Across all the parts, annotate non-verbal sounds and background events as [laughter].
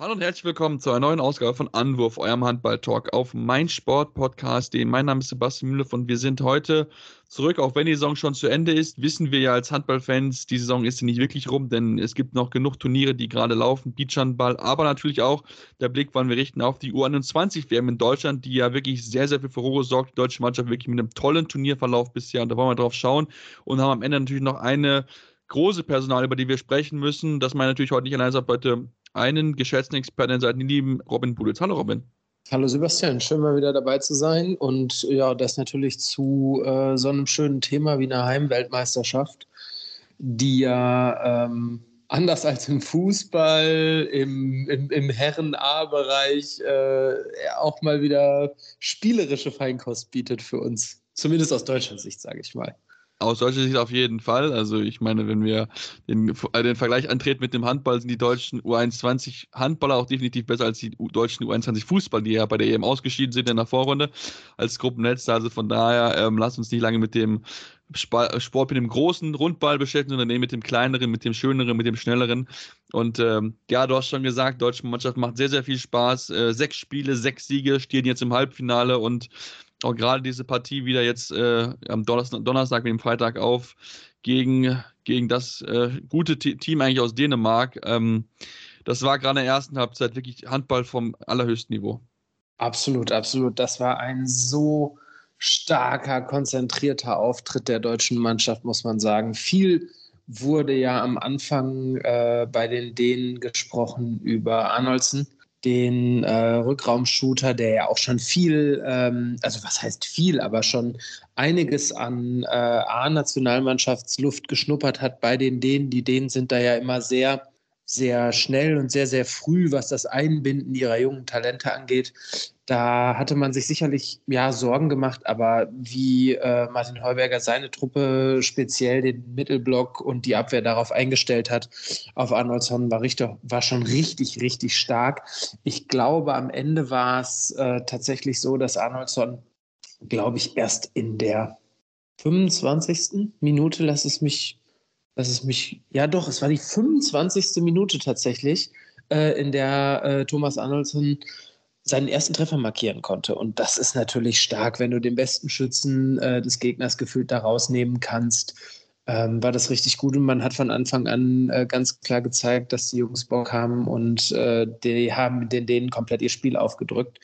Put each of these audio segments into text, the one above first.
Hallo und herzlich willkommen zu einer neuen Ausgabe von Anwurf, eurem Handball-Talk auf meinsportpodcast.de. Mein Name ist Sebastian Müller und wir sind heute zurück. Auch wenn die Saison schon zu Ende ist, wissen wir ja als Handballfans, die Saison ist nicht wirklich rum, denn es gibt noch genug Turniere, die gerade laufen, Beachhandball, aber natürlich auch der Blick, wann wir richten auf die U21-WM in Deutschland, die ja wirklich sehr, sehr viel Furore sorgt. Die deutsche Mannschaft wirklich mit einem tollen Turnierverlauf bisher und da wollen wir drauf schauen und haben am Ende natürlich noch eine große Personal, über die wir sprechen müssen. Das meine ich natürlich heute nicht allein, sondern heute einen geschätzten Experten seit den lieben Robin Buditz. Hallo Robin. Hallo Sebastian, schön mal wieder dabei zu sein und ja, das natürlich zu äh, so einem schönen Thema wie einer Heimweltmeisterschaft, die ja ähm, anders als im Fußball, im, im, im Herren-A-Bereich äh, auch mal wieder spielerische Feinkost bietet für uns. Zumindest aus deutscher Sicht, sage ich mal. Aus deutscher Sicht auf jeden Fall. Also ich meine, wenn wir den, äh, den Vergleich antreten mit dem Handball, sind die deutschen U21 Handballer auch definitiv besser als die deutschen U21 Fußball, die ja bei der EM ausgeschieden sind in der Vorrunde als Gruppenletzter. Also von daher, ähm, lasst uns nicht lange mit dem Sport mit dem großen Rundball beschäftigen, sondern mit dem kleineren, mit dem schöneren, mit dem schnelleren. Und ähm, ja, du hast schon gesagt, deutsche Mannschaft macht sehr, sehr viel Spaß. Äh, sechs Spiele, sechs Siege, stehen jetzt im Halbfinale und auch gerade diese Partie wieder jetzt äh, am Donnerstag, Donnerstag wie am Freitag auf gegen, gegen das äh, gute T Team eigentlich aus Dänemark. Ähm, das war gerade in der ersten Halbzeit wirklich Handball vom allerhöchsten Niveau. Absolut, absolut. Das war ein so starker, konzentrierter Auftritt der deutschen Mannschaft, muss man sagen. Viel wurde ja am Anfang äh, bei den Dänen gesprochen über Arnoldsen den äh, Rückraumshooter, der ja auch schon viel, ähm, also was heißt viel, aber schon einiges an äh, A-Nationalmannschaftsluft geschnuppert hat bei den Dänen. Die Dänen sind da ja immer sehr sehr schnell und sehr, sehr früh, was das Einbinden ihrer jungen Talente angeht. Da hatte man sich sicherlich ja Sorgen gemacht, aber wie äh, Martin Heuberger seine Truppe speziell den Mittelblock und die Abwehr darauf eingestellt hat, auf Arnoldsson war, richtig, war schon richtig, richtig stark. Ich glaube, am Ende war es äh, tatsächlich so, dass Arnoldsson, glaube ich, erst in der 25. Minute, lass es mich dass es mich, ja doch, es war die 25. Minute tatsächlich, äh, in der äh, Thomas Arnoldson seinen ersten Treffer markieren konnte. Und das ist natürlich stark, wenn du den besten Schützen äh, des Gegners gefühlt da rausnehmen kannst. Ähm, war das richtig gut und man hat von Anfang an äh, ganz klar gezeigt, dass die Jungs Bock haben und äh, die haben den, denen komplett ihr Spiel aufgedrückt.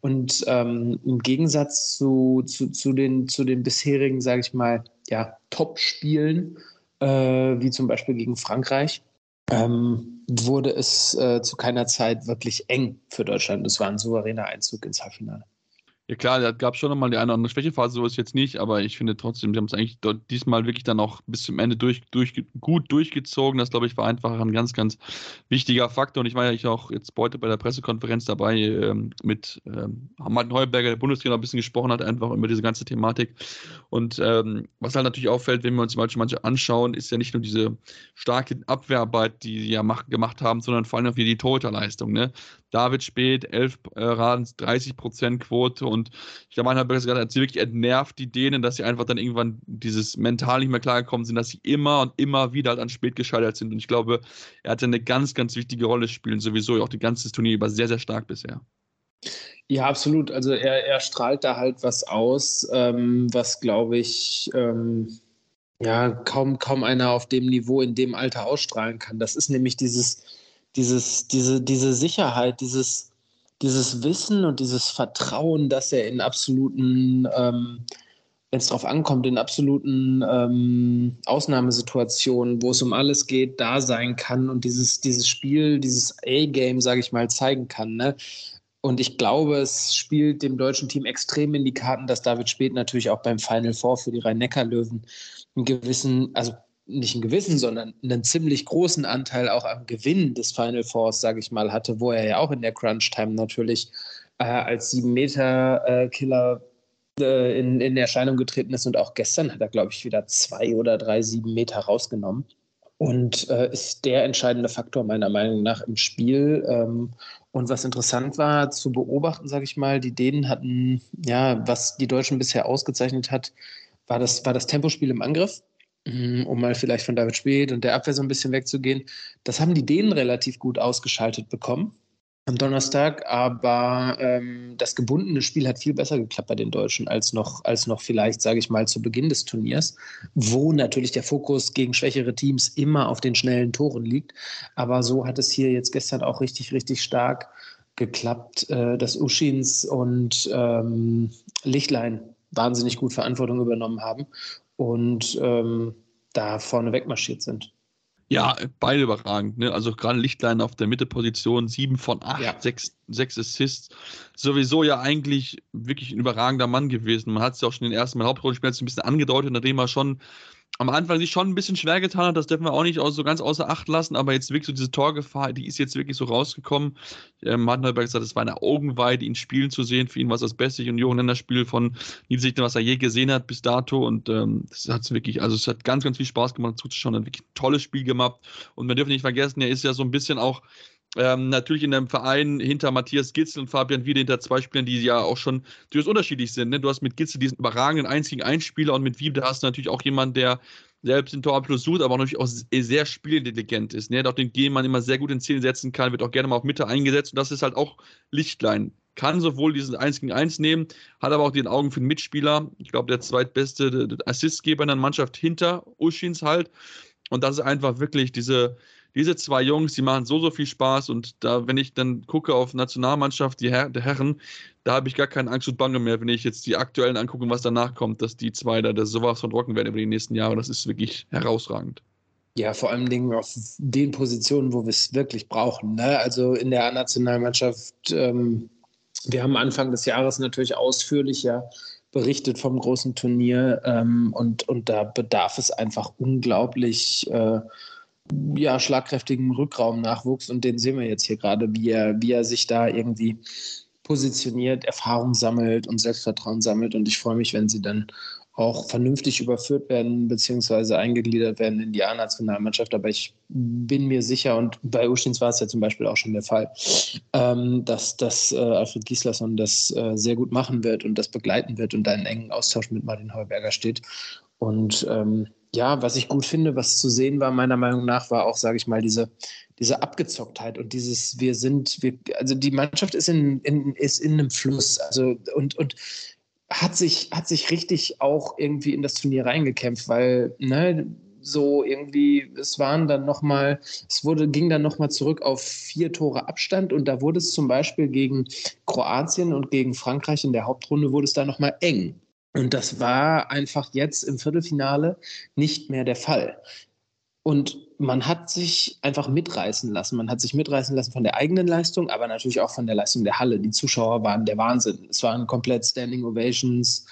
Und ähm, im Gegensatz zu, zu, zu, den, zu den bisherigen, sage ich mal, ja, Top-Spielen, äh, wie zum Beispiel gegen Frankreich, ähm, wurde es äh, zu keiner Zeit wirklich eng für Deutschland. Es war ein souveräner Einzug ins Halbfinale. Ja klar, da gab es schon nochmal die eine oder andere Schwächephase, so ist jetzt nicht, aber ich finde trotzdem, sie haben es eigentlich dort diesmal wirklich dann auch bis zum Ende durch, durch, gut durchgezogen. Das, glaube ich, war einfach ein ganz, ganz wichtiger Faktor. Und ich war ja auch jetzt heute bei der Pressekonferenz dabei ähm, mit ähm, Martin Heuberger, der Bundestrainer, ein bisschen gesprochen hat, einfach über diese ganze Thematik. Und ähm, was halt natürlich auffällt, wenn wir uns manche, manche anschauen, ist ja nicht nur diese starke Abwehrarbeit, die sie ja mach, gemacht haben, sondern vor allem auch die Torhüterleistung. Ne? David Spät, 11 äh, Raden, 30 Prozent Quote und ich glaube, man hat gesagt, hat sie wirklich entnervt, die Dänen, dass sie einfach dann irgendwann dieses mental nicht mehr klargekommen sind, dass sie immer und immer wieder halt an Spät gescheitert sind und ich glaube, er hatte eine ganz, ganz wichtige Rolle spielen, sowieso auch die ganze Turnier über sehr, sehr stark bisher. Ja, absolut. Also er, er strahlt da halt was aus, ähm, was glaube ich, ähm, ja, kaum, kaum einer auf dem Niveau in dem Alter ausstrahlen kann. Das ist nämlich dieses, dieses, diese, diese Sicherheit, dieses, dieses Wissen und dieses Vertrauen, dass er in absoluten, ähm, wenn es darauf ankommt, in absoluten ähm, Ausnahmesituationen, wo es um alles geht, da sein kann und dieses, dieses Spiel, dieses A-Game, sage ich mal, zeigen kann. Ne? Und ich glaube, es spielt dem deutschen Team extrem in die Karten, dass David Speth natürlich auch beim Final Four für die Rhein-Neckar-Löwen einen gewissen, also nicht einen gewissen, sondern einen ziemlich großen Anteil auch am Gewinn des Final Fours, sage ich mal, hatte, wo er ja auch in der Crunch-Time natürlich äh, als 7-Meter-Killer äh, in, in Erscheinung getreten ist. Und auch gestern hat er, glaube ich, wieder zwei oder drei 7 Meter rausgenommen. Und äh, ist der entscheidende Faktor meiner Meinung nach im Spiel. Ähm, Und was interessant war zu beobachten, sage ich mal, die Dänen hatten, ja, was die Deutschen bisher ausgezeichnet hat, war das, war das Tempospiel im Angriff, um mal vielleicht von David Speth und der Abwehr so ein bisschen wegzugehen. Das haben die Dänen relativ gut ausgeschaltet bekommen am Donnerstag, aber ähm, das gebundene Spiel hat viel besser geklappt bei den Deutschen als noch, als noch vielleicht, sage ich mal, zu Beginn des Turniers, wo natürlich der Fokus gegen schwächere Teams immer auf den schnellen Toren liegt. Aber so hat es hier jetzt gestern auch richtig, richtig stark geklappt, äh, dass Uschins und ähm, Lichtlein wahnsinnig gut Verantwortung übernommen haben und ähm, da vorne wegmarschiert sind. Ja, beide überragend. Ne? Also gerade Lichtlein auf der Mitteposition, sieben von acht, ja. sechs, sechs Assists. Sowieso ja eigentlich wirklich ein überragender Mann gewesen. Man hat es ja auch schon in den ersten Mal Hauptrollenspielen ein bisschen angedeutet, nachdem er schon am Anfang sich schon ein bisschen schwer getan hat, das dürfen wir auch nicht so ganz außer Acht lassen, aber jetzt wirklich so diese Torgefahr, die ist jetzt wirklich so rausgekommen. Ähm, Martin Neuberg gesagt, es war eine Augenweide, ihn spielen zu sehen. Für ihn war es das beste Juniorenländerspiel von Niedersichten, was er je gesehen hat bis dato und ähm, hat wirklich, also es hat ganz, ganz viel Spaß gemacht zuzuschauen, hat wirklich ein tolles Spiel gemacht und wir dürfen nicht vergessen, er ist ja so ein bisschen auch ähm, natürlich in einem Verein hinter Matthias Gitzel und Fabian Wiede hinter zwei Spielern, die ja auch schon durchaus unterschiedlich sind. Ne? Du hast mit Gitzel diesen überragenden einzigen Einspieler und mit Wiede hast du natürlich auch jemanden, der selbst den Torabschluss sucht, aber natürlich auch sehr spielintelligent ist. Ne? Der auch den G-Mann immer sehr gut ins Ziel setzen kann, wird auch gerne mal auf Mitte eingesetzt und das ist halt auch Lichtlein. Kann sowohl diesen 1 gegen 1 nehmen, hat aber auch den Augen für den Mitspieler. Ich glaube, der zweitbeste Assistgeber in der Mannschaft hinter Uschins halt. Und das ist einfach wirklich diese, diese zwei Jungs, die machen so, so viel Spaß. Und da, wenn ich dann gucke auf Nationalmannschaft, die Her der Herren, da habe ich gar keine Angst und Bange mehr, wenn ich jetzt die aktuellen angucke, was danach kommt, dass die zwei da das sowas von rocken werden über die nächsten Jahre. Das ist wirklich herausragend. Ja, vor allen Dingen auf den Positionen, wo wir es wirklich brauchen. Ne? Also in der Nationalmannschaft, ähm, wir haben Anfang des Jahres natürlich ausführlich ja berichtet vom großen Turnier ähm, und, und da bedarf es einfach unglaublich äh, ja, schlagkräftigen Rückraumnachwuchs und den sehen wir jetzt hier gerade, wie er, wie er sich da irgendwie positioniert, Erfahrung sammelt und Selbstvertrauen sammelt und ich freue mich, wenn sie dann auch vernünftig überführt werden beziehungsweise eingegliedert werden in die A-Nationalmannschaft. Aber ich bin mir sicher, und bei Uschins war es ja zum Beispiel auch schon der Fall, ähm, dass, dass äh, Alfred Gislason das äh, sehr gut machen wird und das begleiten wird und da in engen Austausch mit Martin Heuberger steht. Und ähm, ja, was ich gut finde, was zu sehen war, meiner Meinung nach, war auch, sage ich mal, diese, diese Abgezocktheit und dieses, wir sind, wir, also die Mannschaft ist in, in, ist in einem Fluss. Also und, und hat sich, hat sich richtig auch irgendwie in das Turnier reingekämpft, weil, ne, so irgendwie, es waren dann nochmal, es wurde, ging dann nochmal zurück auf vier Tore Abstand und da wurde es zum Beispiel gegen Kroatien und gegen Frankreich in der Hauptrunde wurde es da nochmal eng. Und das war einfach jetzt im Viertelfinale nicht mehr der Fall. Und man hat sich einfach mitreißen lassen. Man hat sich mitreißen lassen von der eigenen Leistung, aber natürlich auch von der Leistung der Halle. Die Zuschauer waren der Wahnsinn. Es waren komplett Standing Ovations.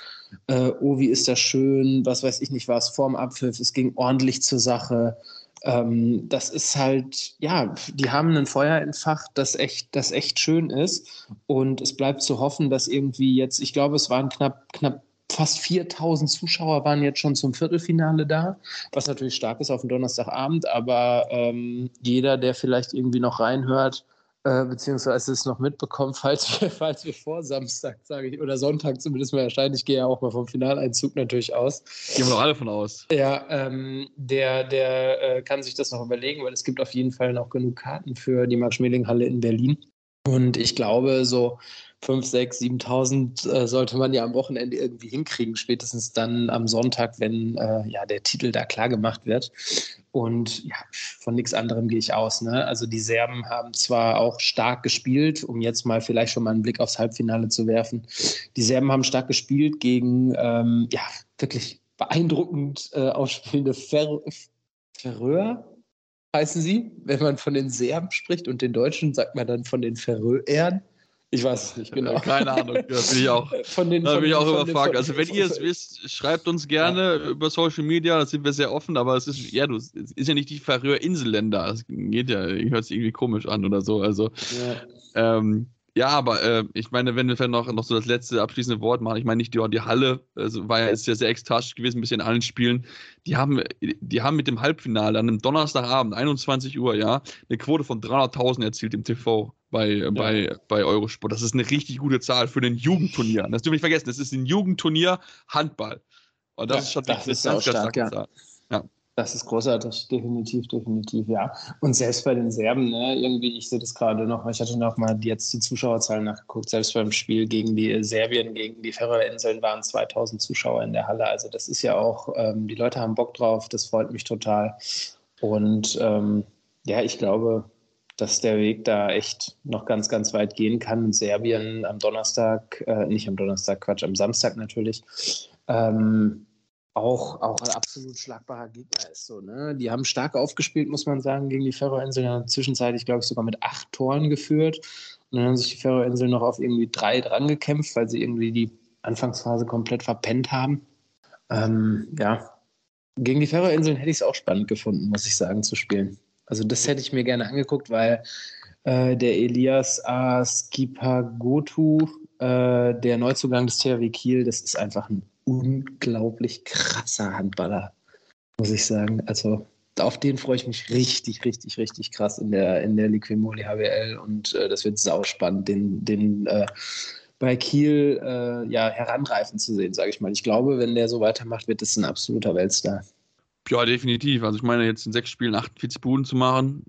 Äh, oh, wie ist das schön? Was weiß ich nicht, war es vorm Abpfiff? Es ging ordentlich zur Sache. Ähm, das ist halt, ja, die haben ein Feuer entfacht, das echt, das echt schön ist. Und es bleibt zu hoffen, dass irgendwie jetzt, ich glaube, es waren knapp, knapp fast 4000 Zuschauer waren jetzt schon zum Viertelfinale da, was natürlich stark ist auf dem Donnerstagabend, aber ähm, jeder, der vielleicht irgendwie noch reinhört, äh, beziehungsweise es noch mitbekommt, [laughs] falls wir, falls wir vor Samstag, sage ich, oder Sonntag zumindest mal erscheinen, ich gehe ja auch mal vom Finaleinzug natürlich aus. Gehen wir doch alle von aus. Ja, ähm, der, der äh, kann sich das noch überlegen, weil es gibt auf jeden Fall noch genug Karten für die Max-Schmeling-Halle in Berlin. Und ich glaube, so 5, 6, 7.000 äh, sollte man ja am Wochenende irgendwie hinkriegen, spätestens dann am Sonntag, wenn äh, ja der Titel da klar gemacht wird. Und ja, von nichts anderem gehe ich aus. Ne? Also die Serben haben zwar auch stark gespielt, um jetzt mal vielleicht schon mal einen Blick aufs Halbfinale zu werfen. Die Serben haben stark gespielt gegen ähm, ja wirklich beeindruckend äh, ausspielende Fer Färöer, heißen sie. Wenn man von den Serben spricht und den Deutschen, sagt man dann von den Färöern. Ich weiß es nicht genau. [laughs] Keine Ahnung, da bin ich auch, [laughs] von den, da bin ich auch überfragt. Also wenn ihr es [laughs] wisst, schreibt uns gerne ja. über Social Media, da sind wir sehr offen, aber es ist, ja, du, es ist ja nicht die Färöer-Inselländer. Das geht ja, hört sich irgendwie komisch an oder so. Also ja. ähm, ja, aber äh, ich meine, wenn wir noch, noch so das letzte abschließende Wort machen, ich meine nicht die, die Halle, also war ja, ist ja sehr ekstatisch gewesen, ein bisschen in allen Spielen. Die haben, die haben mit dem Halbfinale an einem Donnerstagabend, 21 Uhr, ja, eine Quote von 300.000 erzielt im TV. Bei, ja. bei, bei Eurosport. Das ist eine richtig gute Zahl für ein Jugendturnier. Das dürfen wir nicht vergessen. Das ist ein Jugendturnier Handball. Und das ja, ist schon das ist ganz, ganz stark, ja. ja. Das ist großartig, definitiv, definitiv, ja. Und selbst bei den Serben, ne, irgendwie, ich sehe das gerade noch, ich hatte noch mal jetzt die Zuschauerzahlen nachgeguckt, selbst beim Spiel gegen die Serbien, gegen die Färöerinseln waren 2000 Zuschauer in der Halle. Also das ist ja auch, ähm, die Leute haben Bock drauf, das freut mich total. Und ähm, ja, ich glaube, dass der Weg da echt noch ganz, ganz weit gehen kann. Serbien am Donnerstag, äh, nicht am Donnerstag, Quatsch, am Samstag natürlich. Ähm, auch, auch ein absolut schlagbarer Gegner ist. So, ne? Die haben stark aufgespielt, muss man sagen, gegen die Färöerinseln. Zwischenzeitlich, glaube ich, sogar mit acht Toren geführt. Und dann haben sich die Färöinseln noch auf irgendwie drei dran gekämpft, weil sie irgendwie die Anfangsphase komplett verpennt haben. Ähm, ja, gegen die Färöinseln hätte ich es auch spannend gefunden, muss ich sagen, zu spielen. Also das hätte ich mir gerne angeguckt, weil äh, der Elias Askipagotu, äh, der Neuzugang des THW Kiel, das ist einfach ein unglaublich krasser Handballer, muss ich sagen. Also auf den freue ich mich richtig, richtig, richtig krass in der, in der Liquimoli HWL und äh, das wird sauspannend, den, den äh, bei Kiel äh, ja, heranreifen zu sehen, sage ich mal. Ich glaube, wenn der so weitermacht, wird das ein absoluter Weltstar. Ja, definitiv. Also ich meine, jetzt in sechs Spielen 48 Buden zu machen,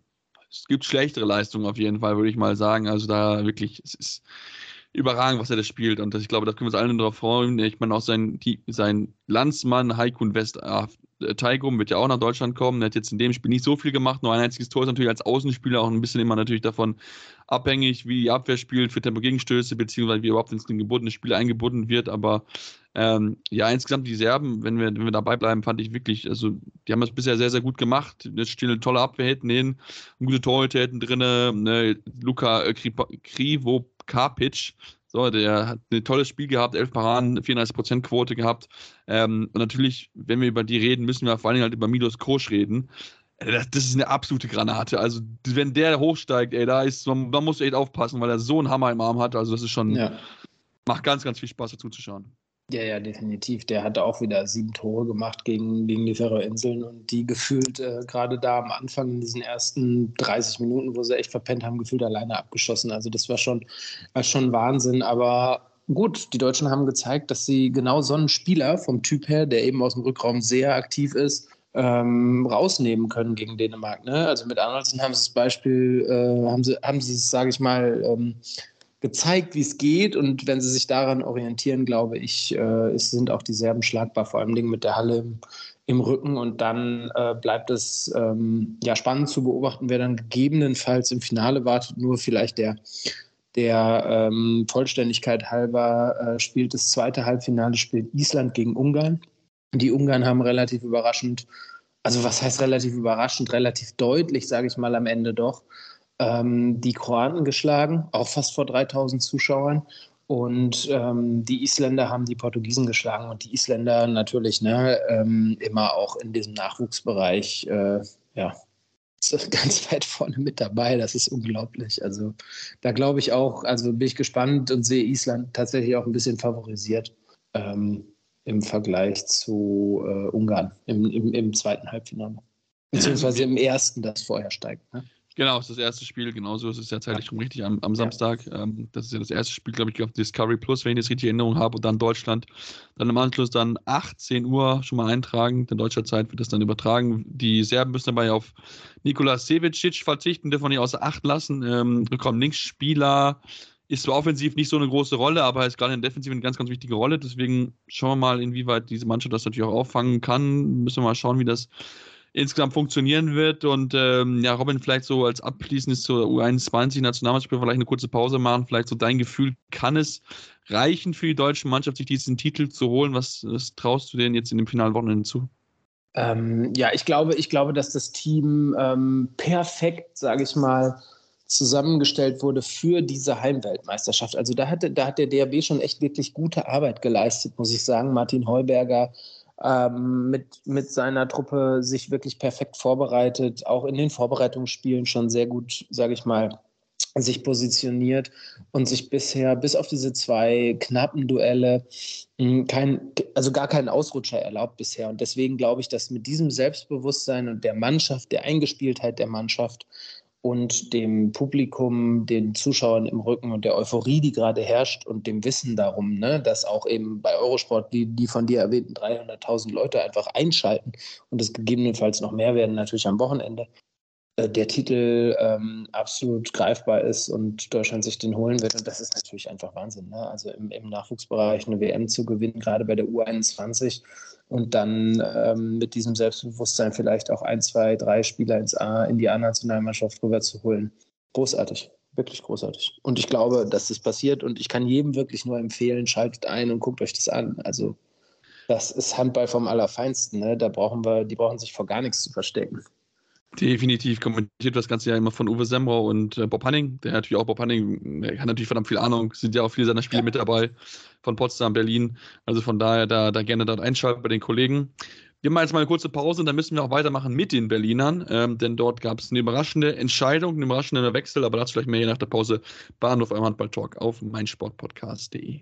es gibt schlechtere Leistungen auf jeden Fall, würde ich mal sagen. Also da wirklich, es ist überragend, was er da spielt. Und das, ich glaube, da können wir uns alle darauf freuen. Ich meine, auch sein, die, sein Landsmann Heikun West äh, Taigum wird ja auch nach Deutschland kommen. Er hat jetzt in dem Spiel nicht so viel gemacht, nur ein einziges Tor ist natürlich als Außenspieler auch ein bisschen immer natürlich davon abhängig, wie die Abwehr spielt für Tempo-Gegenstöße, beziehungsweise wie überhaupt ins gebundene Spiel eingebunden wird. Aber ähm, ja, insgesamt die Serben, wenn wir, wenn wir dabei bleiben, fand ich wirklich, also die haben das bisher sehr, sehr gut gemacht. Jetzt stehen eine tolle Abwehr hinten hin, gute Torhüter hinten drin, ne? Luka äh, Krivo Karpic, so, der hat ein tolles Spiel gehabt, 11 Paraden, 34% Quote gehabt. Ähm, und natürlich, wenn wir über die reden, müssen wir vor allen Dingen halt über Milos Krosch reden. Äh, das, das, ist eine absolute Granate. Also, wenn der hochsteigt, ey, da ist, man, man muss echt aufpassen, weil er so einen Hammer im Arm hat. Also, das ist schon, ja. macht ganz, ganz viel Spaß dazu zu schauen. Ja, ja, definitiv. Der hatte auch wieder sieben Tore gemacht gegen, gegen die Färöerinseln und die gefühlt äh, gerade da am Anfang in diesen ersten 30 Minuten, wo sie echt verpennt haben, gefühlt alleine abgeschossen. Also das war schon, war schon Wahnsinn. Aber gut, die Deutschen haben gezeigt, dass sie genau so einen Spieler vom Typ her, der eben aus dem Rückraum sehr aktiv ist, ähm, rausnehmen können gegen Dänemark. Ne? Also mit Arnoldsen haben sie das Beispiel, äh, haben sie, haben sie es, sage ich mal, ähm, gezeigt, wie es geht. Und wenn sie sich daran orientieren, glaube ich, äh, sind auch die Serben schlagbar, vor allem mit der Halle im, im Rücken. Und dann äh, bleibt es ähm, ja spannend zu beobachten, wer dann gegebenenfalls im Finale wartet. Nur vielleicht der, der ähm, Vollständigkeit halber äh, spielt das zweite Halbfinale, spielt Island gegen Ungarn. Die Ungarn haben relativ überraschend, also was heißt relativ überraschend, relativ deutlich, sage ich mal am Ende doch, ähm, die Kroaten geschlagen, auch fast vor 3000 Zuschauern. Und ähm, die Isländer haben die Portugiesen geschlagen und die Isländer natürlich ne, ähm, immer auch in diesem Nachwuchsbereich, äh, ja, [laughs] ganz weit vorne mit dabei. Das ist unglaublich. Also da glaube ich auch, also bin ich gespannt und sehe Island tatsächlich auch ein bisschen favorisiert ähm, im Vergleich zu äh, Ungarn im, im, im, zweiten Halbfinale. Beziehungsweise im ersten, das vorher steigt. Ne? Genau, ist das erste Spiel, genauso ist es ja zeitlich schon richtig am, am Samstag. Ja. Ähm, das ist ja das erste Spiel, glaube ich, auf Discovery Plus, wenn ich das richtig in Erinnerung habe, und dann Deutschland. Dann im Anschluss dann 18 Uhr schon mal eintragen, in deutscher Zeit wird das dann übertragen. Die Serben müssen dabei auf Nikola Sevicic verzichten, dürfen wir nicht außer Acht lassen. Ähm, bekommen Linksspieler, ist zwar offensiv nicht so eine große Rolle, aber ist gerade in Defensiv eine ganz, ganz wichtige Rolle. Deswegen schauen wir mal, inwieweit diese Mannschaft das natürlich auch auffangen kann. Müssen wir mal schauen, wie das insgesamt funktionieren wird. Und ähm, ja, Robin, vielleicht so als abschließendes zur U21-Nationalmannschaft vielleicht eine kurze Pause machen. Vielleicht so dein Gefühl, kann es reichen für die deutsche Mannschaft, sich diesen Titel zu holen? Was, was traust du denen jetzt in dem finalen Wochenende zu? Ähm, ja, ich glaube, ich glaube, dass das Team ähm, perfekt, sage ich mal, zusammengestellt wurde für diese Heimweltmeisterschaft. Also da hat, da hat der DRB schon echt wirklich gute Arbeit geleistet, muss ich sagen. Martin Heuberger ähm, mit, mit seiner Truppe sich wirklich perfekt vorbereitet, auch in den Vorbereitungsspielen schon sehr gut, sage ich mal, sich positioniert und sich bisher bis auf diese zwei knappen Duelle hm, kein, also gar keinen Ausrutscher erlaubt bisher. Und deswegen glaube ich, dass mit diesem Selbstbewusstsein und der Mannschaft, der Eingespieltheit der Mannschaft und dem Publikum, den Zuschauern im Rücken und der Euphorie, die gerade herrscht und dem Wissen darum, ne, dass auch eben bei Eurosport die, die von dir erwähnten 300.000 Leute einfach einschalten und es gegebenenfalls noch mehr werden, natürlich am Wochenende, der Titel ähm, absolut greifbar ist und Deutschland sich den holen wird. Und das ist natürlich einfach Wahnsinn. Ne? Also im, im Nachwuchsbereich eine WM zu gewinnen, gerade bei der U21 und dann ähm, mit diesem Selbstbewusstsein vielleicht auch ein, zwei, drei Spieler ins A, in die A-Nationalmannschaft rüber zu holen. Großartig, wirklich großartig. Und ich glaube, dass das passiert und ich kann jedem wirklich nur empfehlen, schaltet ein und guckt euch das an. Also das ist Handball vom Allerfeinsten. Ne? Da brauchen wir, die brauchen sich vor gar nichts zu verstecken. Definitiv kommentiert das Ganze ja immer von Uwe Semrau und äh, Bob Hanning. Der hat natürlich auch Bob Hanning, der hat natürlich verdammt viel Ahnung, sind ja auch viele seiner Spiele ja. mit dabei von Potsdam, Berlin. Also von daher da, da gerne dort einschalten bei den Kollegen. Wir machen jetzt mal eine kurze Pause und dann müssen wir auch weitermachen mit den Berlinern, ähm, denn dort gab es eine überraschende Entscheidung, einen überraschenden Wechsel, aber dazu vielleicht mehr nach der Pause. Bahnhof am Handball-Talk auf meinsportpodcast.de.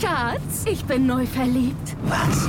Schatz, ich bin neu verliebt. Was?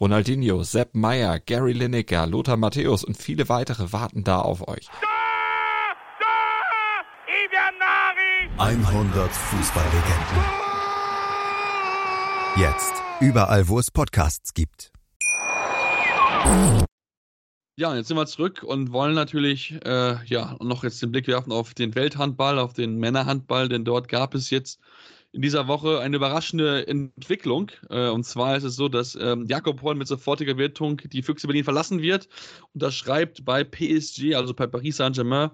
Ronaldinho, Sepp Meyer, Gary Lineker, Lothar Matthäus und viele weitere warten da auf euch. 100 Fußballlegenden. Jetzt überall, wo es Podcasts gibt. Ja, jetzt sind wir zurück und wollen natürlich äh, ja noch jetzt den Blick werfen auf den Welthandball, auf den Männerhandball, denn dort gab es jetzt in dieser Woche eine überraschende Entwicklung. Äh, und zwar ist es so, dass ähm, Jakob Horn mit sofortiger Wirkung die Füchse Berlin verlassen wird. Und das schreibt bei PSG, also bei Paris Saint-Germain.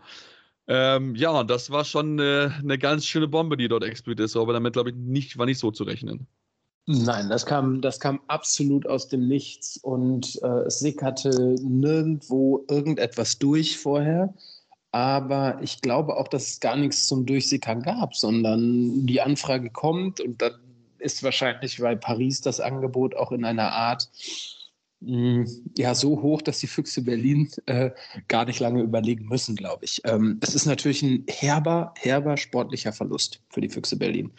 Ähm, ja, das war schon eine, eine, ganz schöne Bombe, die dort explodiert ist, aber damit, glaube ich, nicht, war nicht so zu rechnen. Nein, das kam, das kam absolut aus dem Nichts und äh, es sickerte nirgendwo irgendetwas durch vorher. Aber ich glaube auch, dass es gar nichts zum Durchsickern gab, sondern die Anfrage kommt und dann ist wahrscheinlich bei Paris das Angebot auch in einer Art hm, ja so hoch, dass die Füchse Berlin äh, gar nicht lange überlegen müssen, glaube ich. Ähm, es ist natürlich ein herber, herber sportlicher Verlust für die Füchse Berlin.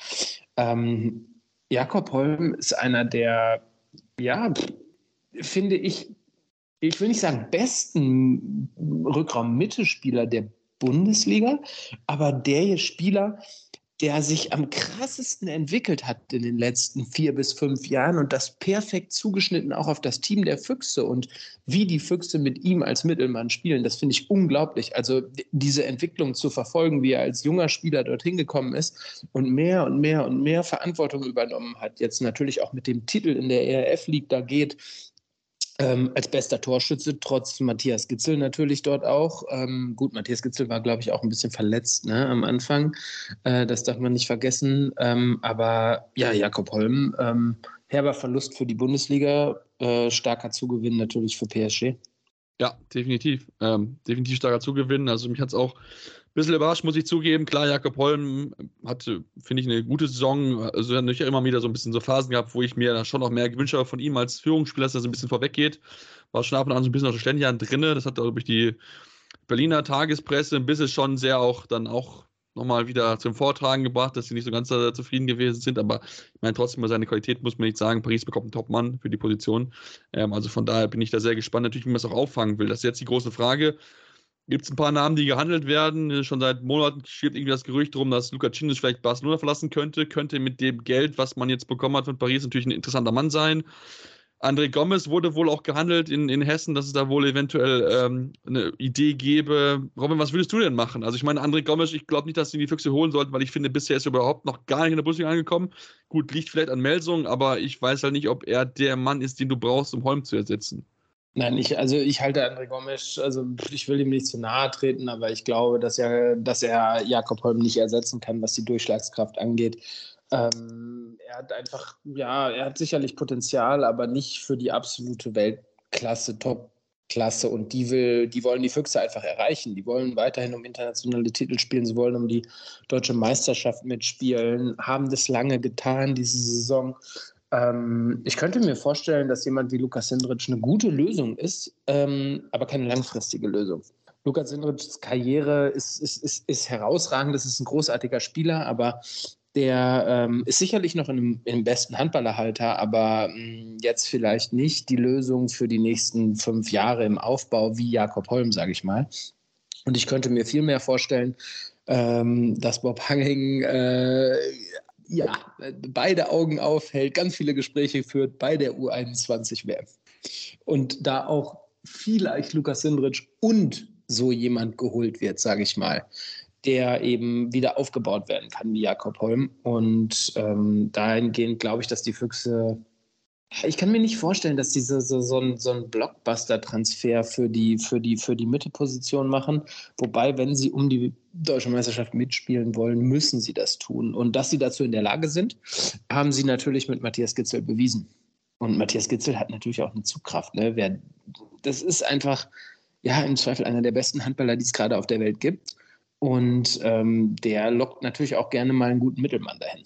Ähm, Jakob Holm ist einer der, ja, finde ich, ich will nicht sagen besten Rückraum-Mittelspieler der Bundesliga, aber der Spieler, der sich am krassesten entwickelt hat in den letzten vier bis fünf Jahren und das perfekt zugeschnitten auch auf das Team der Füchse und wie die Füchse mit ihm als Mittelmann spielen, das finde ich unglaublich. Also diese Entwicklung zu verfolgen, wie er als junger Spieler dorthin gekommen ist und mehr und mehr und mehr Verantwortung übernommen hat, jetzt natürlich auch mit dem Titel in der ERF League da geht, ähm, als bester Torschütze, trotz Matthias Gitzel natürlich dort auch. Ähm, gut, Matthias Gitzel war, glaube ich, auch ein bisschen verletzt ne, am Anfang. Äh, das darf man nicht vergessen. Ähm, aber ja, Jakob Holm, ähm, herber Verlust für die Bundesliga, äh, starker Zugewinn natürlich für PSG. Ja, definitiv. Ähm, definitiv starker Zugewinn. Also mich hat es auch bisschen überrascht, muss ich zugeben. Klar, Jakob Holm hatte, finde ich, eine gute Saison. Also er hat natürlich immer wieder so ein bisschen so Phasen gehabt, wo ich mir schon noch mehr gewünscht habe von ihm als Führungsspieler, dass er so ein bisschen vorweggeht. War schon ab und an so ein bisschen auf der Ständigen drin. Das hat, glaube ich, die Berliner Tagespresse ein bisschen schon sehr auch dann auch nochmal wieder zum Vortragen gebracht, dass sie nicht so ganz äh, zufrieden gewesen sind. Aber ich meine, trotzdem über seine Qualität muss man nicht sagen. Paris bekommt einen Top-Mann für die Position. Ähm, also von daher bin ich da sehr gespannt, natürlich, wie man es auch auffangen will. Das ist jetzt die große Frage gibt es ein paar Namen, die gehandelt werden. Schon seit Monaten schwebt irgendwie das Gerücht drum, dass Luka Cinic vielleicht Barcelona verlassen könnte. Könnte mit dem Geld, was man jetzt bekommen hat von Paris, natürlich ein interessanter Mann sein. André Gomez wurde wohl auch gehandelt in, in Hessen, dass es da wohl eventuell ähm, eine Idee gäbe. Robin, was würdest du denn machen? Also ich meine, André Gomez, ich glaube nicht, dass sie die Füchse holen sollten, weil ich finde, bisher ist er überhaupt noch gar nicht in der Bundesliga angekommen. Gut, liegt vielleicht an Melsung, aber ich weiß halt nicht, ob er der Mann ist, den du brauchst, um Holm zu ersetzen. Nein, ich, also ich halte André Gomes, also ich will ihm nicht zu nahe treten, aber ich glaube, dass er, dass er Jakob Holm nicht ersetzen kann, was die Durchschlagskraft angeht. Ähm, er hat einfach, ja, er hat sicherlich Potenzial, aber nicht für die absolute Weltklasse Top Klasse und die will, die wollen die Füchse einfach erreichen. Die wollen weiterhin um internationale Titel spielen, sie wollen um die deutsche Meisterschaft mitspielen, haben das lange getan diese Saison. Ähm, ich könnte mir vorstellen, dass jemand wie Lukas Sindrich eine gute Lösung ist, ähm, aber keine langfristige Lösung. Lukas Sindrichs Karriere ist, ist, ist, ist herausragend, das ist ein großartiger Spieler, aber der ähm, ist sicherlich noch in im besten Handballerhalter, aber mh, hm, jetzt vielleicht nicht die Lösung für die nächsten fünf Jahre im Aufbau wie Jakob Holm, sage ich mal. Und ich könnte mir viel mehr vorstellen, ähm, dass Bob Hanging äh, ja, beide Augen aufhält, ganz viele Gespräche führt bei der U21-WM. Und da auch vielleicht Lukas Sindrich und so jemand geholt wird, sage ich mal, der eben wieder aufgebaut werden kann wie Jakob Holm. Und ähm, dahingehend glaube ich, dass die Füchse. Ich kann mir nicht vorstellen, dass diese so, so ein, so ein Blockbuster-Transfer für die, für, die, für die Mittelposition machen. Wobei, wenn sie um die deutsche Meisterschaft mitspielen wollen, müssen sie das tun. Und dass sie dazu in der Lage sind, haben sie natürlich mit Matthias Gitzel bewiesen. Und Matthias Gitzel hat natürlich auch eine Zugkraft. Ne? Wer, das ist einfach, ja, im Zweifel einer der besten Handballer, die es gerade auf der Welt gibt. Und ähm, der lockt natürlich auch gerne mal einen guten Mittelmann dahin.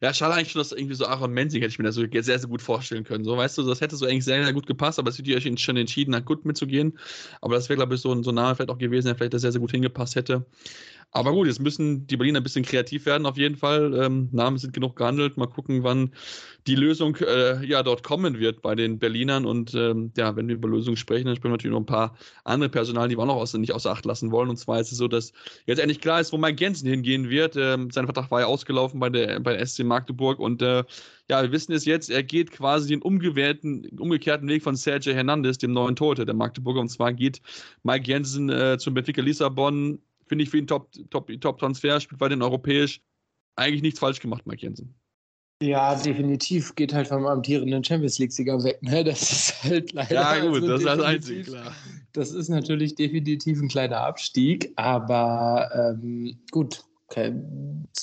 Ja, schade eigentlich schon, dass irgendwie so Aaron Mensing hätte ich mir das so sehr, sehr gut vorstellen können. So, weißt du, das hätte so eigentlich sehr, sehr gut gepasst, aber es wird euch schon entschieden, hat gut mitzugehen. Aber das wäre, glaube ich, so ein, so ein Name vielleicht auch gewesen, der vielleicht da sehr, sehr gut hingepasst hätte. Aber gut, jetzt müssen die Berliner ein bisschen kreativ werden, auf jeden Fall. Ähm, Namen sind genug gehandelt. Mal gucken, wann die Lösung äh, ja dort kommen wird bei den Berlinern. Und ähm, ja, wenn wir über Lösungen sprechen, dann sprechen wir natürlich noch ein paar andere Personal, die wir auch noch außer, nicht außer Acht lassen wollen. Und zwar ist es so, dass jetzt endlich klar ist, wo Mike Jensen hingehen wird. Ähm, sein Vertrag war ja ausgelaufen bei der, bei der SC Magdeburg und äh, ja, wir wissen es jetzt, er geht quasi den umgekehrten, umgekehrten Weg von Sergio Hernandez, dem neuen Torhüter der Magdeburger. Und zwar geht Mike Jensen äh, zum Benfica Lissabon Finde ich für ihn Top-Transfer, Top, Top spielt weiterhin europäisch. Eigentlich nichts falsch gemacht, Mike Jensen. Ja, definitiv. Geht halt vom amtierenden Champions League-Sieger weg. Ne? [laughs] Das ist halt leider. Ja, gut, also das ist das Einzige, klar. Das ist natürlich definitiv ein kleiner Abstieg, aber ähm, gut, okay.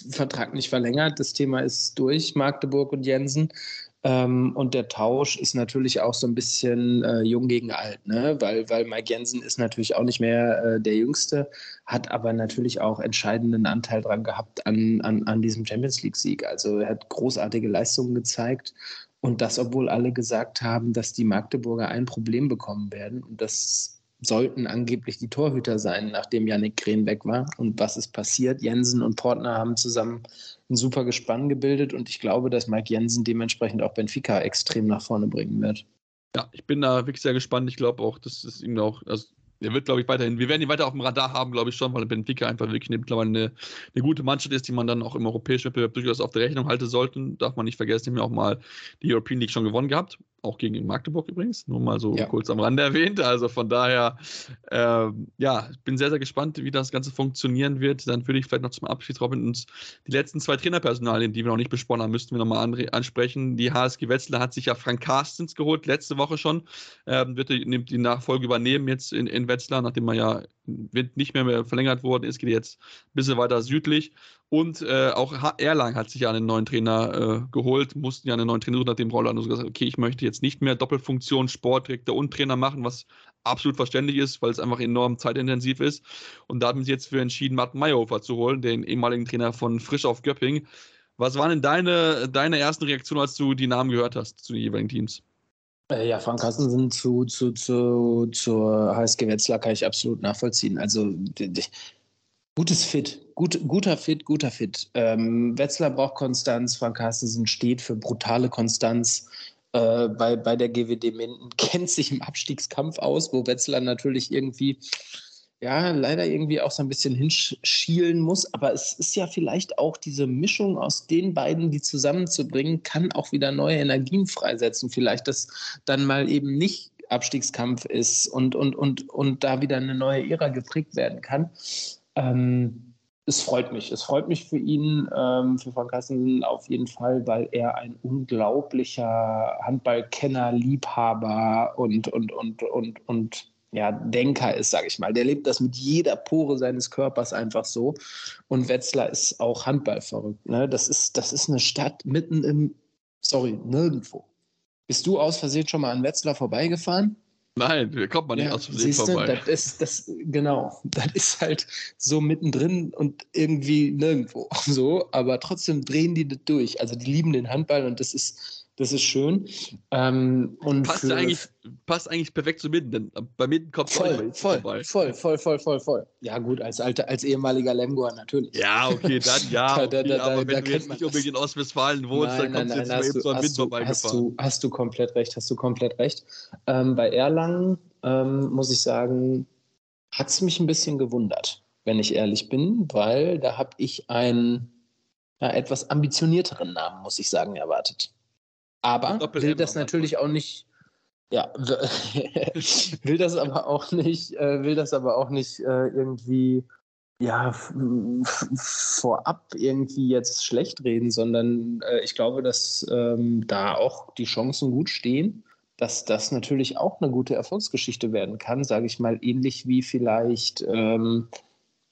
Vertrag nicht verlängert. Das Thema ist durch, Magdeburg und Jensen. Ähm, und der Tausch ist natürlich auch so ein bisschen äh, jung gegen alt, ne? weil, weil Mike Jensen ist natürlich auch nicht mehr äh, der Jüngste, hat aber natürlich auch entscheidenden Anteil dran gehabt an, an, an diesem Champions League-Sieg. Also er hat großartige Leistungen gezeigt. Und das, obwohl alle gesagt haben, dass die Magdeburger ein Problem bekommen werden. Und das sollten angeblich die Torhüter sein, nachdem Yannick Krehn weg war. Und was ist passiert? Jensen und Portner haben zusammen ein super Gespann gebildet und ich glaube, dass Mike Jensen dementsprechend auch Benfica extrem nach vorne bringen wird. Ja, ich bin da wirklich sehr gespannt. Ich glaube auch, dass es ihm auch, also er wird, glaube ich, weiterhin, wir werden ihn weiter auf dem Radar haben, glaube ich schon, weil Benfica einfach wirklich mittlerweile eine, eine, gute Mannschaft ist, die man dann auch im europäischen Wettbewerb durchaus auf der Rechnung halten sollte. Darf man nicht vergessen, die haben ja auch mal die European League schon gewonnen gehabt auch gegen Magdeburg übrigens, nur mal so ja. kurz am Rande [laughs] erwähnt. Also von daher, äh, ja, ich bin sehr, sehr gespannt, wie das Ganze funktionieren wird. Dann würde ich vielleicht noch zum Abschied, Robin, uns die letzten zwei Trainerpersonalien, die wir noch nicht besprochen haben, müssten wir nochmal ansprechen. Die HSG Wetzlar hat sich ja Frank Carstens geholt, letzte Woche schon. Ähm, wird die, die Nachfolge übernehmen jetzt in, in Wetzlar, nachdem er ja nicht mehr, verlängert worden ist, geht jetzt ein bisschen weiter südlich. Und äh, auch Erlang hat sich ja einen neuen Trainer äh, geholt, mussten ja einen neuen Trainer suchen, nachdem Roland so gesagt okay, ich möchte jetzt nicht mehr Doppelfunktion Sportdirektor und Trainer machen, was absolut verständlich ist, weil es einfach enorm zeitintensiv ist. Und da haben sie jetzt für entschieden, Martin Meyerhofer zu holen, den ehemaligen Trainer von Frisch auf Göpping. Was waren denn deine, deine ersten Reaktionen, als du die Namen gehört hast zu den jeweiligen Teams? Äh, ja, Frank Carstensen zu, zu, zu, zur HSG Wetzlar kann ich absolut nachvollziehen. Also gutes Fit, gut, guter Fit, guter Fit. Ähm, Wetzlar braucht Konstanz, Frank Carstensen steht für brutale Konstanz. Äh, bei, bei der GWD Minden [laughs] kennt sich im Abstiegskampf aus, wo Wetzlar natürlich irgendwie ja, leider irgendwie auch so ein bisschen hinschielen muss. Aber es ist ja vielleicht auch diese Mischung aus den beiden, die zusammenzubringen, kann auch wieder neue Energien freisetzen. Vielleicht, dass dann mal eben nicht Abstiegskampf ist und, und, und, und da wieder eine neue Ära geprägt werden kann. Ähm, es freut mich. Es freut mich für ihn, ähm, für Frank Kassen auf jeden Fall, weil er ein unglaublicher Handballkenner, Liebhaber und, und, und, und, und ja, Denker ist, sage ich mal. Der lebt das mit jeder Pore seines Körpers einfach so. Und Wetzlar ist auch Handballverrückt. Ne? Das, ist, das ist eine Stadt mitten im, sorry, nirgendwo. Bist du aus Versehen schon mal an Wetzlar vorbeigefahren? Nein, da kommt man nicht Ja, aus Versehen siehst du, vorbei. das ist, das, genau, das ist halt so mittendrin und irgendwie nirgendwo [laughs] so, aber trotzdem drehen die das durch. Also die lieben den Handball und das ist, das ist schön. Ähm, und Passt, für- eigentlich, passt eigentlich perfekt zu Mitten, denn bei Mitten kommt es voll, voll, voll, voll, voll, voll, voll. Ja gut, als alter, als ehemaliger Lemgoer natürlich. Ja, okay, dann ja. [laughs] Okay, da- da- aber da wenn du kennt jetzt nicht unbedingt in. Ostwestfalen wohnst, dann kommst du jetzt mal hast eben so du, hast, du, hast, vorbeigefahren. du, hast du komplett recht, hast du komplett recht. Ähm, bei Erlangen ähm, muss ich sagen, hat es mich ein bisschen gewundert, wenn ich ehrlich bin, weil da habe ich einen ja, etwas ambitionierteren Namen, muss ich sagen, erwartet. Aber Doppel will das natürlich auch nicht, ja, [laughs] will das aber auch nicht, äh, will das aber auch nicht äh, irgendwie ja, vorab irgendwie jetzt schlecht reden, sondern äh, ich glaube, dass ähm, da auch die Chancen gut stehen, dass das natürlich auch eine gute Erfolgsgeschichte werden kann, sage ich mal, ähnlich wie vielleicht, ähm,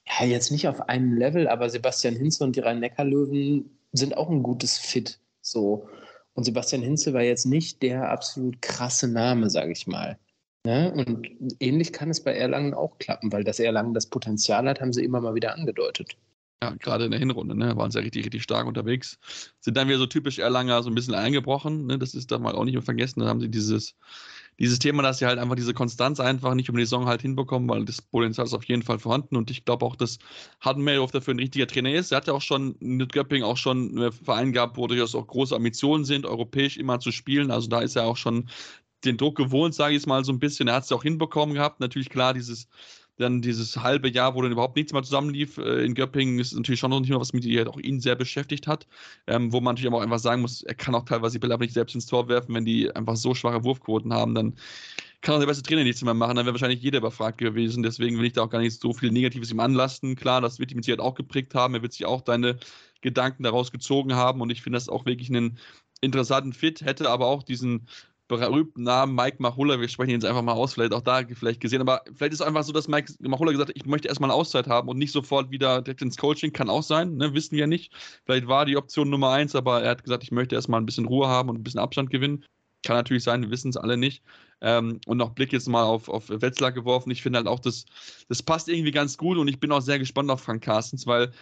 ja, jetzt nicht auf einem Level, aber Sebastian Hinze und die Rhein-Neckar-Löwen sind auch ein gutes Fit. So. Und Sebastian Hinze war jetzt nicht der absolut krasse Name, sage ich mal. Ne? Und ähnlich kann es bei Erlangen auch klappen, weil das Erlangen das Potenzial hat, haben sie immer mal wieder angedeutet. Ja, gerade in der Hinrunde, ne, waren sie ja richtig, richtig stark unterwegs. Sind dann wieder so typisch Erlanger so ein bisschen eingebrochen, ne, das ist da mal auch nicht mehr vergessen. Dann haben sie dieses, dieses Thema, dass sie halt einfach diese Konstanz einfach nicht über die Saison halt hinbekommen, weil das Potenzial ist auf jeden Fall vorhanden und ich glaube auch, dass Hardenmeldorf dafür ein richtiger Trainer ist. Er hat ja auch schon mit Göpping auch schon einen Verein gehabt, wo durchaus auch große Ambitionen sind, europäisch immer zu spielen. Also da ist er auch schon den Druck gewohnt, sage ich jetzt mal so ein bisschen. Er hat es auch hinbekommen gehabt. Natürlich klar, dieses dann dieses halbe Jahr, wo dann überhaupt nichts mehr zusammenlief äh, in Göppingen, ist natürlich schon noch nicht mehr was mit, die halt auch ihn sehr beschäftigt hat. Ähm, wo man natürlich aber auch einfach sagen muss, er kann auch teilweise die Bälle aber nicht selbst ins Tor werfen, wenn die einfach so schwache Wurfquoten haben, dann kann auch der beste Trainer nichts mehr machen, dann wäre wahrscheinlich jeder überfragt gewesen. Deswegen will ich da auch gar nicht so viel Negatives ihm anlasten. Klar, das wird ihn mit Sicherheit auch geprägt haben. Er wird sich auch deine Gedanken daraus gezogen haben und ich finde das auch wirklich einen interessanten Fit, hätte aber auch diesen berühmten Namen Mike Machulla, wir sprechen ihn jetzt einfach mal aus, vielleicht auch da vielleicht gesehen, aber vielleicht ist es einfach so, dass Mike Machulla gesagt hat, ich möchte erstmal eine Auszeit haben und nicht sofort wieder direkt ins Coaching, kann auch sein, ne? wissen wir nicht. Vielleicht war die Option Nummer eins, aber er hat gesagt, ich möchte erstmal ein bisschen Ruhe haben und ein bisschen Abstand gewinnen. Kann natürlich sein, wir wissen es alle nicht. Ähm, und noch Blick jetzt mal auf, auf Wetzlar geworfen. Ich finde halt auch, das, das passt irgendwie ganz gut und ich bin auch sehr gespannt auf Frank Carstens, weil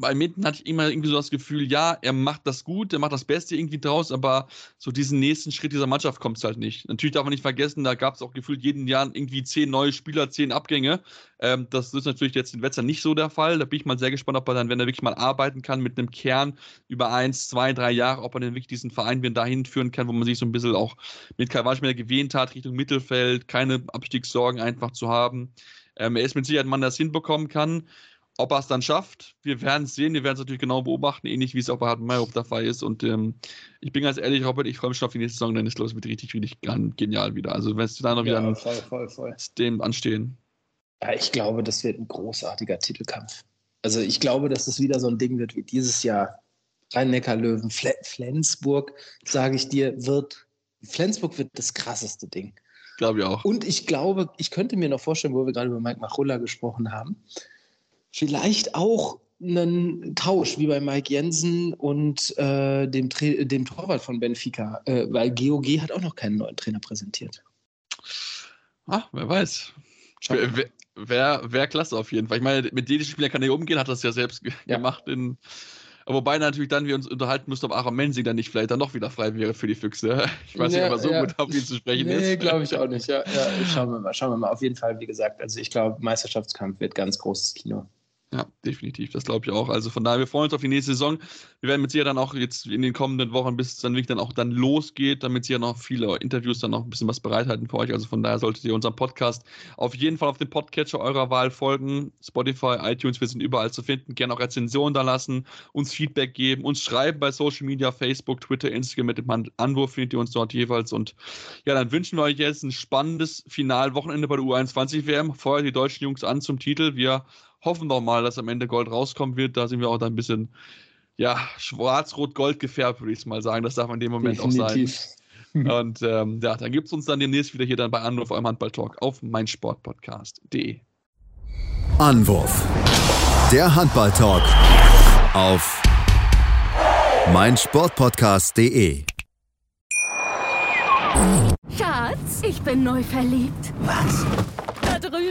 bei Mitten hatte ich immer irgendwie so das Gefühl, ja, er macht das gut, er macht das Beste irgendwie draus, aber so diesen nächsten Schritt dieser Mannschaft kommt es halt nicht. Natürlich darf man nicht vergessen, da gab es auch gefühlt jeden Jahr irgendwie zehn neue Spieler, zehn Abgänge. Ähm, das ist natürlich jetzt in Wetzlar nicht so der Fall. Da bin ich mal sehr gespannt, ob er dann, wenn er wirklich mal arbeiten kann mit einem Kern über eins, zwei, drei Jahre, ob er dann wirklich diesen Verein wieder dahin führen kann, wo man sich so ein bisschen auch mit Kai Walschmidt gewähnt hat, Richtung Mittelfeld, keine Abstiegssorgen einfach zu haben. Ähm, er ist mit Sicherheit ein Mann, der das hinbekommen kann. Ob er es dann schafft, wir werden es sehen, wir werden es natürlich genau beobachten, ähnlich wie es auch bei Hartmann Mayhoff der Fall ist. Und ähm, ich bin ganz ehrlich, Robert, ich freue mich schon auf die nächste Saison, denn es los wird richtig, richtig genial wieder. Also wenn es da noch wieder Ja, ein voll, voll, voll. dem anstehen. Ja, ich glaube, das wird ein großartiger Titelkampf. Also ich glaube, dass es wieder so ein Ding wird wie dieses Jahr. Rhein-Neckar-Löwen, Fle Flensburg, sage ich dir, wird, Flensburg wird das krasseste Ding. Glaube ich auch. Und ich glaube, ich könnte mir noch vorstellen, wo wir gerade über Mike Machulla gesprochen haben, vielleicht auch einen Tausch wie bei Mike Jensen und äh, dem, Tra dem Torwart von Benfica, äh, weil GOG hat auch noch keinen neuen Trainer präsentiert. Ah, wer weiß. Wir Wer, wer, wer, wer klasse auf jeden Fall. Ich meine, mit dänischen Spielern kann er umgehen, hat das ja selbst Ja. gemacht. In, wobei natürlich dann wir uns unterhalten müssten, ob Aaron Mensing dann nicht vielleicht dann noch wieder frei wäre für die Füchse. Ich weiß Ja, nicht, ob er so ja. gut auf ihn zu sprechen Nee, ist. glaube ich auch nicht. Ja, ja, schauen wir mal. Schauen wir mal. Auf jeden Fall, wie gesagt, also ich glaube, Meisterschaftskampf wird ganz großes Kino. Ja, definitiv. Das glaube ich auch. Also von daher, wir freuen uns auf die nächste Saison. Wir werden mit Sicherheit dann auch jetzt in den kommenden Wochen, bis es dann wirklich dann auch dann losgeht, damit Sie ja noch viele Interviews dann noch ein bisschen was bereithalten für euch. Also von daher solltet ihr unserem Podcast auf jeden Fall auf den Podcatcher eurer Wahl folgen. Spotify, iTunes, wir sind überall zu finden. Gerne auch Rezensionen da lassen, uns Feedback geben, uns schreiben bei Social Media, Facebook, Twitter, Instagram mit dem Anwurf findet ihr uns dort jeweils. Und ja, dann wünschen wir euch jetzt ein spannendes Finalwochenende bei der U21 WM. Feuert die deutschen Jungs an zum Titel. Wir hoffen doch mal, dass am Ende Gold rauskommen wird. Da sind wir auch dann ein bisschen, ja, schwarz-rot-gold gefärbt, würde ich mal sagen. Das darf in dem Moment auch sein. [laughs] Und ähm, ja, dann gibt es uns dann demnächst wieder hier dann bei Anruf eurem Handball-Talk auf meinsportpodcast.de. Anwurf. Der Handball-Talk auf meinsportpodcast.de. Schatz, ich bin neu verliebt. Was?